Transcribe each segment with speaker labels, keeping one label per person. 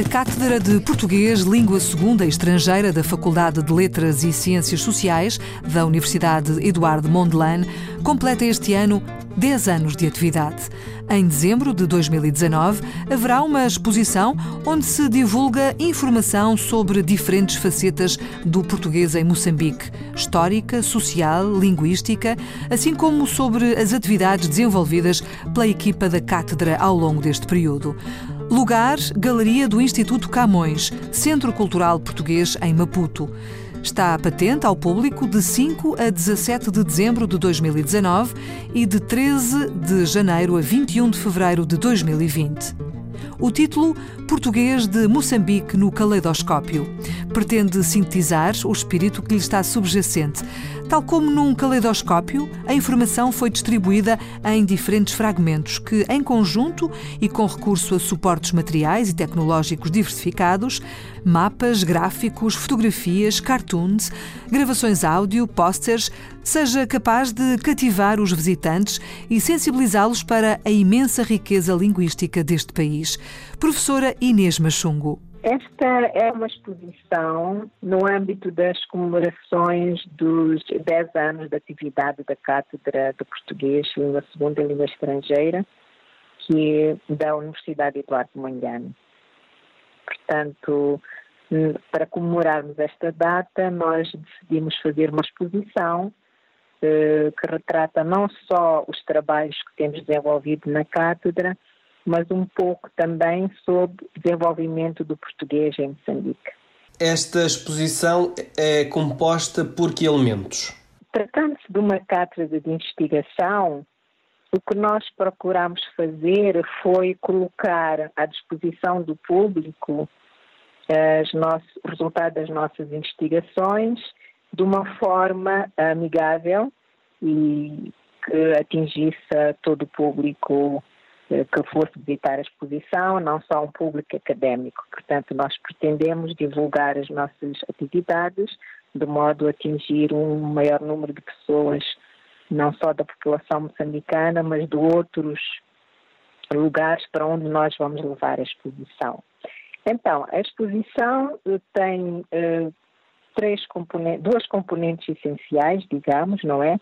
Speaker 1: A Cátedra de Português, Língua Segunda Estrangeira da Faculdade de Letras e Ciências Sociais da Universidade Eduardo Mondlane completa este ano 10 anos de atividade. Em dezembro de 2019, haverá uma exposição onde se divulga informação sobre diferentes facetas do português em Moçambique, histórica, social, linguística, assim como sobre as atividades desenvolvidas pela equipa da cátedra ao longo deste período. Lugar, Galeria do Instituto Camões, Centro Cultural Português em Maputo. Está patente ao público de 5 a 17 de dezembro de 2019 e de 13 de janeiro a 21 de fevereiro de 2020. O título Português de Moçambique no Caleidoscópio pretende sintetizar o espírito que lhe está subjacente. Tal como num caleidoscópio, a informação foi distribuída em diferentes fragmentos que, em conjunto e com recurso a suportes materiais e tecnológicos diversificados, mapas, gráficos, fotografias, cartoons, gravações áudio, posters, seja capaz de cativar os visitantes e sensibilizá-los para a imensa riqueza linguística deste país. Professora Inês Machungo.
Speaker 2: Esta é uma exposição no âmbito das comemorações dos 10 anos de atividade da Cátedra de Português, Língua Segunda e Língua Estrangeira, que é da Universidade Eduardo Mondlane. Portanto, para comemorarmos esta data, nós decidimos fazer uma exposição eh, que retrata não só os trabalhos que temos desenvolvido na cátedra, mas um pouco também sobre o desenvolvimento do português em Moçambique.
Speaker 3: Esta exposição é composta por que elementos?
Speaker 2: Tratando-se de uma cátedra de investigação, o que nós procuramos fazer foi colocar à disposição do público os nossos, o resultado das nossas investigações de uma forma amigável e que atingisse todo o público que fosse visitar a exposição, não só um público académico. Portanto, nós pretendemos divulgar as nossas atividades de modo a atingir um maior número de pessoas, não só da população moçambicana, mas de outros lugares para onde nós vamos levar a exposição. Então, a exposição eh, tem uh, três componentes, duas componentes essenciais, digamos, não é?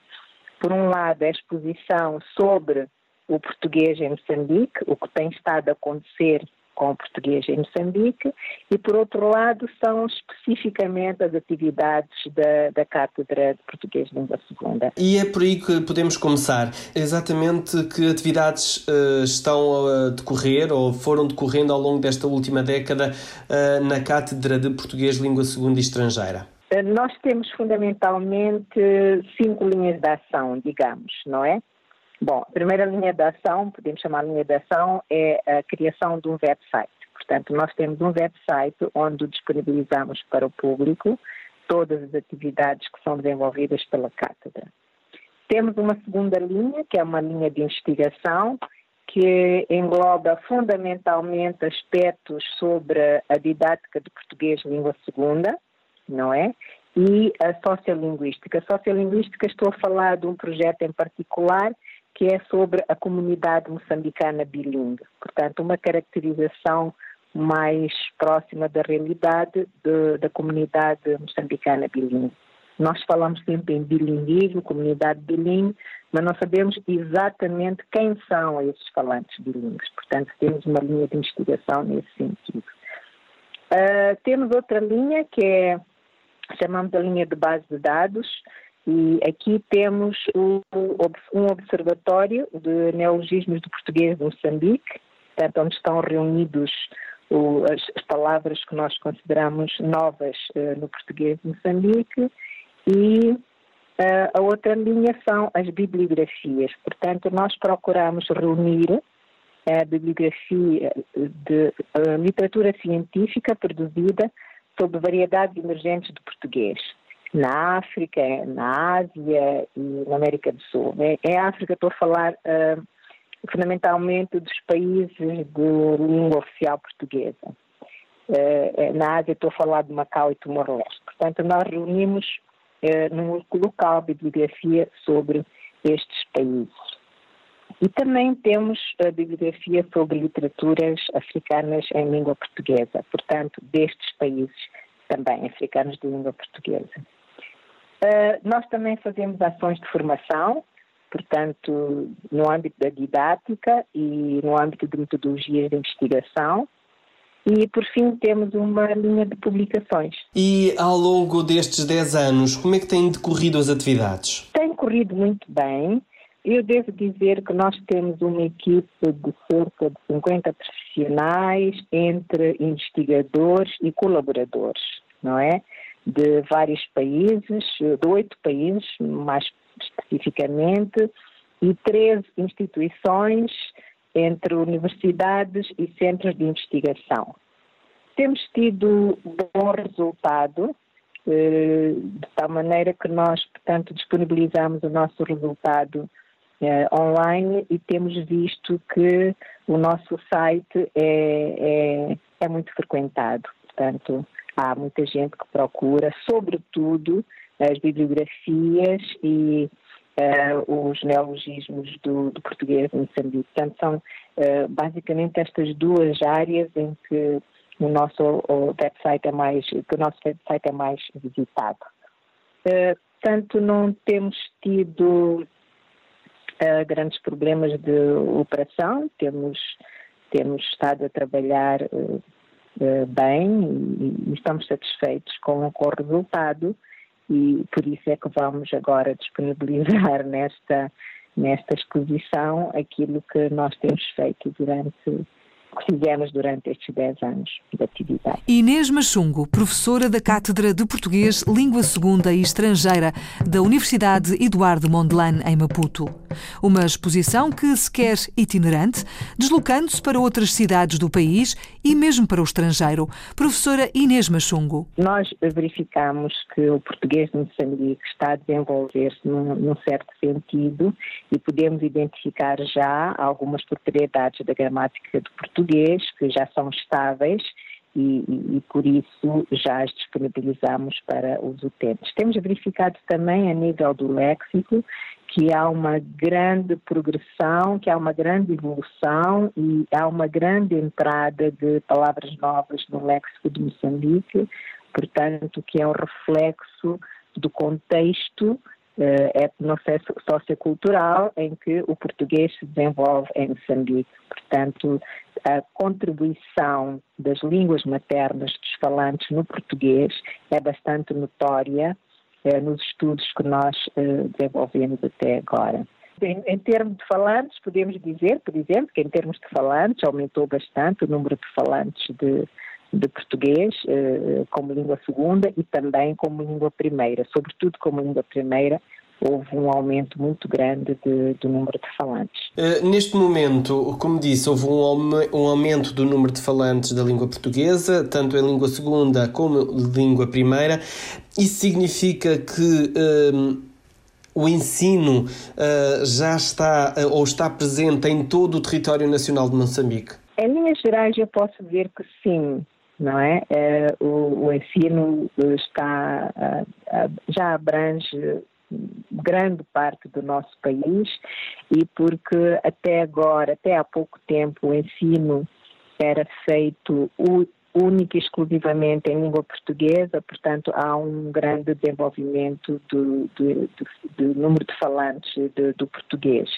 Speaker 2: Por um lado, a exposição sobre o português em Moçambique, o que tem estado a acontecer com o português em Moçambique, e por outro lado são especificamente as atividades da, da Cátedra de Português Língua Segunda.
Speaker 3: E é por aí que podemos começar. Exatamente que atividades uh, estão a decorrer ou foram decorrendo ao longo desta última década uh, na Cátedra de Português Língua Segunda e Estrangeira?
Speaker 2: Eh, nós temos fundamentalmente cinco linhas de ação, digamos, não é? Bom, a primeira linha de ação, podemos chamar linha de ação, é a criação de um website. Portanto, nós temos um website onde disponibilizamos para o público todas as atividades que são desenvolvidas pela cátedra. Temos uma segunda linha, que é uma linha de investigação, que engloba fundamentalmente aspectos sobre a didática de português língua segunda, não é? E a sociolinguística. A sociolinguística, estou a falar de um projeto em particular que é sobre a comunidade moçambicana bilingue. Portanto, uma caracterização mais próxima da realidade de, da comunidade moçambicana bilingue. Nós falamos sempre em bilinguismo, comunidade bilingue, mas não sabemos exatamente quem são esses falantes bilíngues. Portanto, temos uma linha de investigação nesse sentido. Uh, temos outra linha que é, chamamos a linha de base de dados, e aqui temos um observatório de neologismos do português de Moçambique, portanto, onde estão reunidos as, palavras que nós consideramos novas eh, no português de Moçambique. E eh, a outra linha são as bibliografias. Portanto, nós procuramos reunir a bibliografia de literatura científica produzida sobre variedades emergentes do português na África, na Ásia e na América do Sul. Em África estou a falar uh, fundamentalmente dos países de língua oficial portuguesa. Uh, na Ásia estou a falar de Macau e Timor-Leste. Portanto, nós reunimos uh, num local bibliografia sobre estes países. E também temos a bibliografia sobre literaturas africanas em língua portuguesa, portanto, destes países também africanos de língua portuguesa. Uh, nós também fazemos ações de formação, portanto, no âmbito da didática e no âmbito de metodologias de investigação. E, por fim, temos uma linha de publicações.
Speaker 3: E ao longo destes 10 anos, como é que têm decorrido as atividades?
Speaker 2: Tem corrido muito bem. Eu devo dizer que nós temos uma equipe de cerca de 50 profissionais, entre investigadores e colaboradores, não é? De vários países, de oito países, mais especificamente, e 13 instituições, entre universidades e centros de investigação. Temos tido bom resultado, eh, de tal maneira que nós, portanto, disponibilizamos o nosso resultado eh, online e temos visto que o nosso site é, é, é muito frequentado. Portanto, há muita gente que procura, sobretudo, as bibliografias e uh, os neologismos do, do português em Moçambique. Portanto, são uh, basicamente estas duas áreas em que o nosso o website é mais, que o nosso website é mais visitado. Uh, portanto, não temos tido uh, grandes problemas de operação, temos, temos estado a trabalhar bem e, e, estamos satisfeitos com, com o resultado e por isso é que vamos agora disponibilizar nesta, nesta exposição aquilo que nós temos feito durante que fizemos durante estes 10 anos de atividade.
Speaker 4: Inês Machungo, professora da Cátedra de Português, Língua Segunda e Estrangeira da Universidade Eduardo Mondlane, em Maputo. Uma exposição que se quer itinerante, deslocando-se para outras cidades do país e mesmo para o estrangeiro. Professora Inês Machungo.
Speaker 2: Nós verificamos que o português de Moçambique está a desenvolver-se num, num certo sentido e podemos identificar já algumas propriedades da gramática do português português, que já são estáveis e, e, e, por isso já as disponibilizamos para os utentes. Temos verificado também a nível do léxico que há uma grande progressão, que há uma grande evolução e há uma grande entrada de palavras novas no léxico de Moçambique, portanto, que é um reflexo do contexto é etnosso sociocultural em que o português se desenvolve em Moçambique. Portanto, a contribuição das línguas maternas dos falantes no português é bastante notória é, nos estudos que nós é, desenvolvemos até agora. Em, em, termos de falantes, podemos dizer, por exemplo, que em termos de falantes aumentou bastante o número de falantes de, de português eh, como língua segunda e também como língua primeira, sobretudo como língua primeira, houve um aumento muito grande de, do número de falantes.
Speaker 3: Uh, neste momento, como disse, houve um, um, aumento do número de falantes da língua portuguesa, tanto em língua segunda como língua primeira. Isso significa que uh, o ensino uh, já está ou está presente em todo o território nacional de Moçambique?
Speaker 2: Em linhas gerais, eu posso dizer que sim não é? o, o, ensino está, já abrange grande parte do nosso país e porque até agora, até há pouco tempo, o ensino era feito única e exclusivamente em língua portuguesa, portanto há um grande desenvolvimento do, do, do, do número de falantes do português.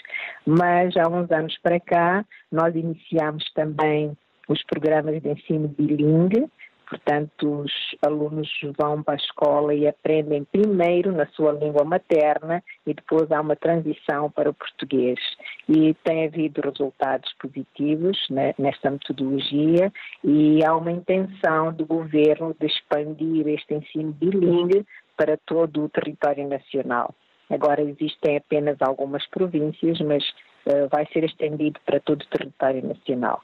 Speaker 2: Mas há uns anos para cá nós iniciamos também os programas de ensino bilingue, Portanto, os alunos vão para a escola e aprendem primeiro na sua língua materna e depois há uma transição para o português. E tem havido resultados positivos né, nesta metodologia e há uma intenção do governo de expandir este ensino bilingue para todo o território nacional. Agora existem apenas algumas províncias, mas uh, vai ser estendido para todo o território nacional.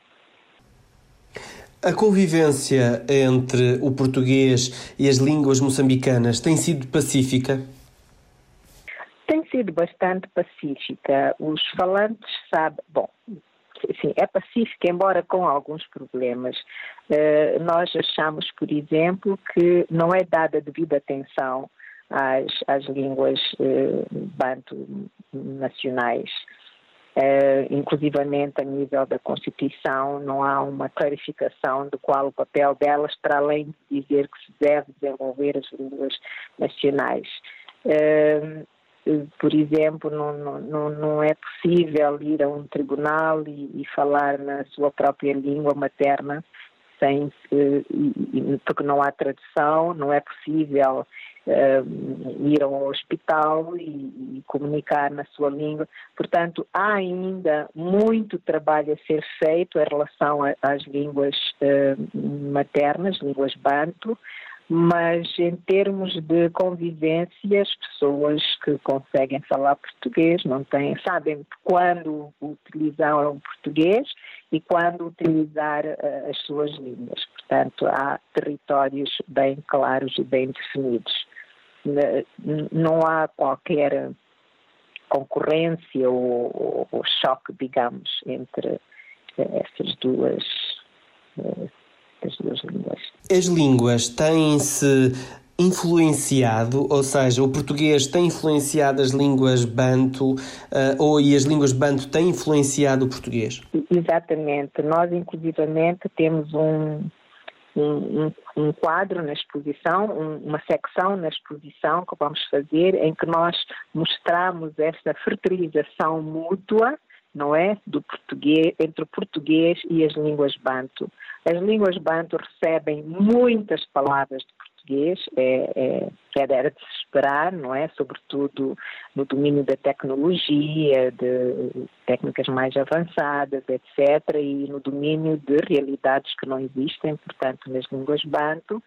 Speaker 3: A convivência entre o português e as línguas moçambicanas tem sido pacífica?
Speaker 2: Tem sido bastante pacífica. Os falantes sabem. Bom, sim, é pacífica, embora com alguns problemas. Uh, nós achamos, por exemplo, que não é dada devida atenção às, às línguas uh, banto nacionais. Uh, inclusivamente a nível da Constituição, não há uma clarificação de qual o papel delas, para além de dizer que se deve desenvolver as línguas nacionais. Uh, por exemplo, não, não, não é possível ir a um tribunal e, e falar na sua própria língua materna sem porque não há tradução, não é possível uh, ir ao hospital e, e, comunicar na sua língua. Portanto, há ainda muito trabalho a ser feito em relação às línguas uh, maternas, línguas banto, mas em termos de convivência, as pessoas que conseguem falar português não têm, sabem quando utilizar o português e quando utilizar uh, as suas línguas. Portanto, há territórios bem claros e bem definidos. Não há qualquer concorrência ou, ou choque, digamos, entre essas duas uh, as duas línguas.
Speaker 3: As línguas têm-se influenciado, ou seja, o português tem influenciado as línguas banto uh, ou e as línguas banto têm influenciado o português?
Speaker 2: Exatamente. Nós, inclusivamente, temos um, um, um, quadro na exposição, um, uma secção na exposição que vamos fazer em que nós mostramos essa fertilização mútua não é? Do português, entre o português e as línguas banto. As línguas banto recebem muitas palavras de português, é, é, era de se esperar, não é? Sobretudo no domínio da tecnologia, de técnicas mais avançadas, etc., e no domínio de realidades que não existem, portanto, nas línguas banto.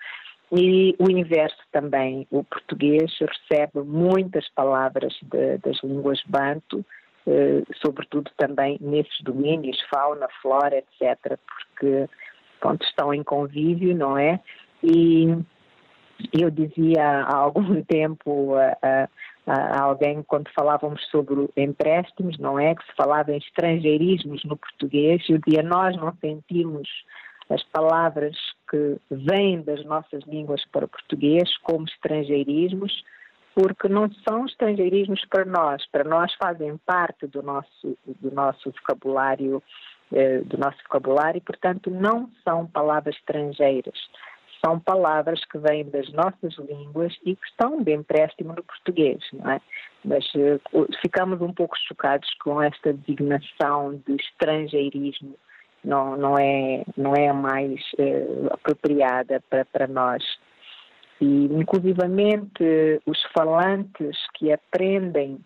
Speaker 2: E o inverso também, o português recebe muitas palavras de, das línguas banto, eh, sobretudo também nesses domínios, fauna, flora, etc., porque pronto, estão em convívio, não é? E eu dizia há algum tempo a, a, a, alguém, quando falávamos sobre empréstimos, não é? Que se falava em estrangeirismos no português, eu dizia, nós não sentimos as palavras que vêm das nossas línguas para o português como estrangeirismos, porque não são estrangeirismos para nós, para nós fazem parte do nosso, do nosso vocabulário, eh, do nosso vocabulário e, portanto, não são palavras estrangeiras. São palavras que vêm das nossas línguas e que estão de empréstimo no português, não é? Mas eh, ficamos um pouco chocados com esta designação de estrangeirismo, não, não, é, não é mais eh, apropriada para, para nós e, inclusivamente, os falantes que aprendem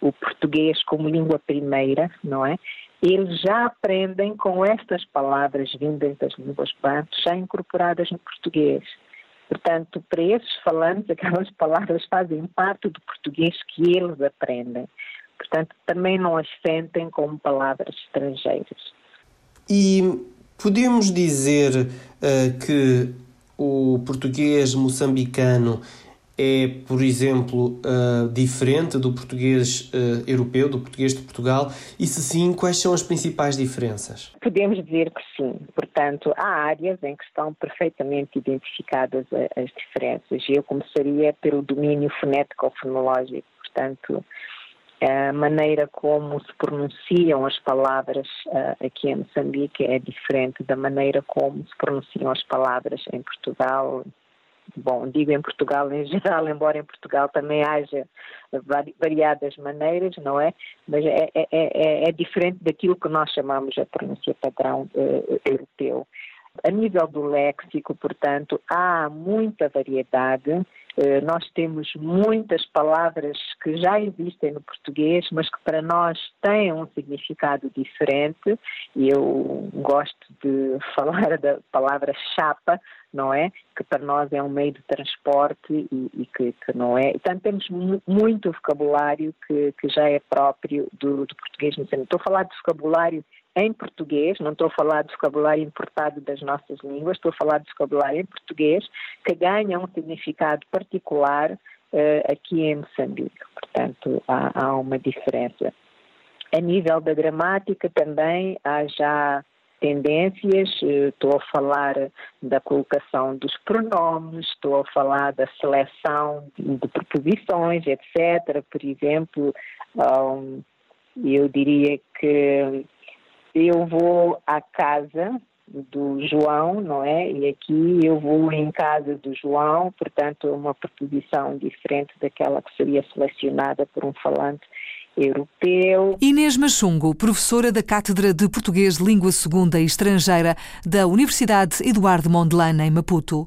Speaker 2: o português como língua primeira, não é? Eles já aprendem com estas palavras vindas das línguas bantas, já incorporadas no português. Portanto, para esses falantes, aquelas palavras fazem parte do português que eles aprendem. Portanto, também não as sentem como palavras estrangeiras.
Speaker 3: E podemos dizer uh, que o português moçambicano é, por exemplo, uh, diferente do português uh, europeu, do português de Portugal? E se sim, quais são as principais diferenças?
Speaker 2: Podemos dizer que sim. Portanto, há áreas em que estão perfeitamente identificadas as diferenças. Eu começaria pelo domínio fonético-fonológico. Portanto, a maneira como se pronunciam as palavras uh, aqui em Moçambique é diferente da maneira como se pronunciam as palavras em Portugal. Bom, digo em Portugal em geral, embora em Portugal também haja variadas maneiras, não é? Mas é, é, é, é diferente daquilo que nós chamamos a pronúncia padrão uh, europeu. A nível do léxico, portanto, há muita variedade eh, nós temos muitas palavras que já existem no português, mas que para nós têm um significado diferente. E eu gosto de falar da palavra chapa, não é? Que para nós é um meio de transporte e, e que, que, não é. Portanto, temos muito vocabulário que, que já é próprio do, do português. Estou a falar de vocabulário em português, não estou a falar de vocabulário importado das nossas línguas, estou a falar de vocabulário em português, que ganha um significado particular uh, aqui em Moçambique. Portanto, há, há uma diferença. A nível da gramática também há já tendências, eh, estou a falar da colocação dos pronomes, estou a falar da seleção de preposições, etc. Por exemplo, um, eu diria que eu vou à casa do João, não é? E aqui eu vou em casa do João, portanto, uma preposição diferente daquela que seria selecionada por um falante europeu.
Speaker 4: Inês Machungo, professora da Cátedra de Português Língua Segunda e Estrangeira da Universidade Eduardo Mondlane, em Maputo.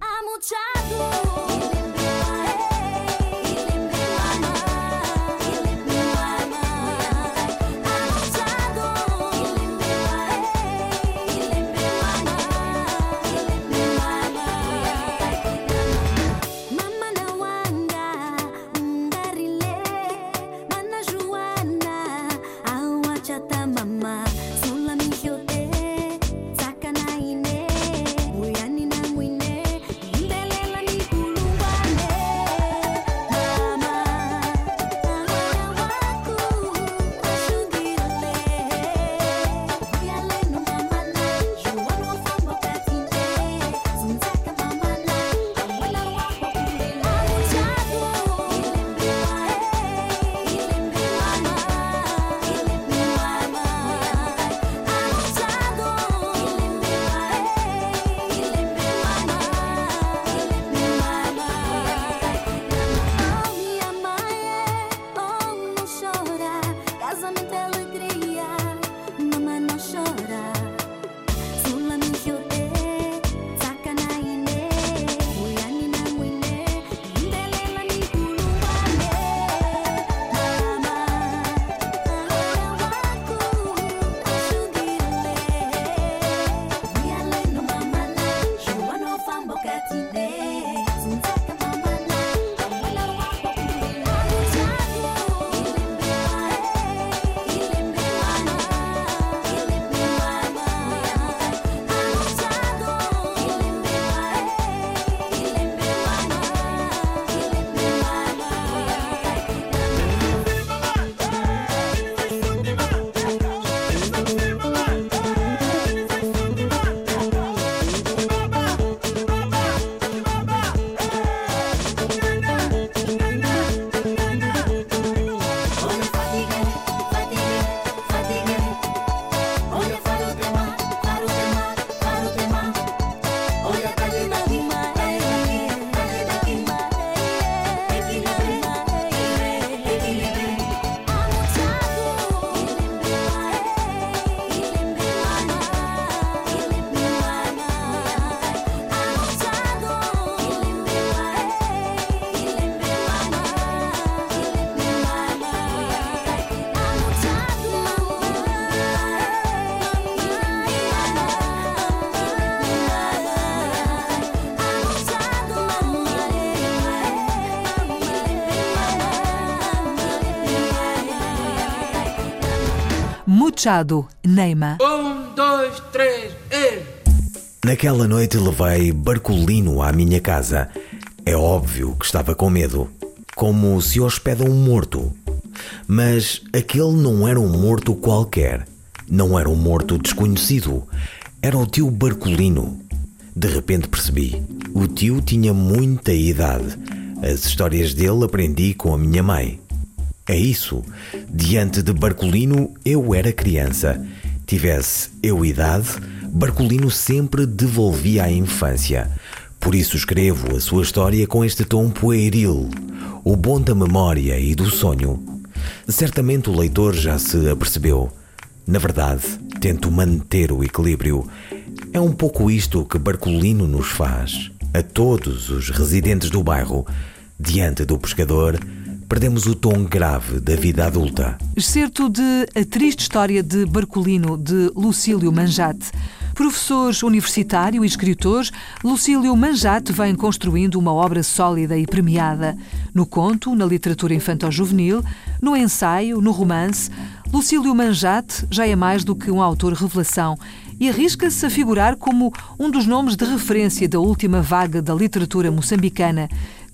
Speaker 4: Machado, Neima.
Speaker 5: Um, dois, três, e...
Speaker 6: Naquela noite levei Barcolino à minha casa. É óbvio que estava com medo, como se hospeda um morto. Mas aquele não era um morto qualquer. Não era um morto desconhecido. Era o tio Barcolino. De repente percebi. O tio tinha muita idade. As histórias dele aprendi com a minha mãe. É isso. Diante de Barcolino, eu era criança. Tivesse eu idade, Barcolino sempre devolvia a infância. Por isso escrevo a sua história com este tom pueril, o bom da memória e do sonho. Certamente o leitor já se apercebeu. Na verdade, tento manter o equilíbrio. É um pouco isto que Barcolino nos faz, a todos os residentes do bairro, diante do pescador perdemos o tom grave da vida adulta.
Speaker 4: Excerto de A Triste História de Barcolino, de Lucílio Manjate. Professor universitário e escritor, Lucílio Manjate vem construindo uma obra sólida e premiada. No conto, na literatura infantil-juvenil, no ensaio, no romance,
Speaker 1: Lucílio Manjate já é mais do que um autor revelação e arrisca-se a figurar como um dos nomes de referência da última vaga da literatura moçambicana,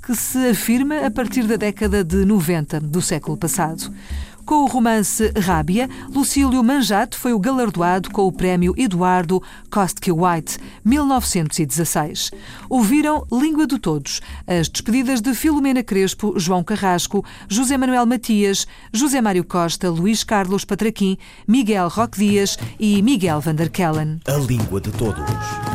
Speaker 1: que se afirma a partir da década de 90 do século passado. Com o romance Rábia, Lucílio Manjato foi o galardoado com o prémio Eduardo Kostke White, 1916. Ouviram Língua de Todos, as despedidas de Filomena Crespo, João Carrasco, José Manuel Matias, José Mário Costa, Luís Carlos Patraquim, Miguel Roque Dias e Miguel Vanderkellen.
Speaker 6: A Língua de Todos.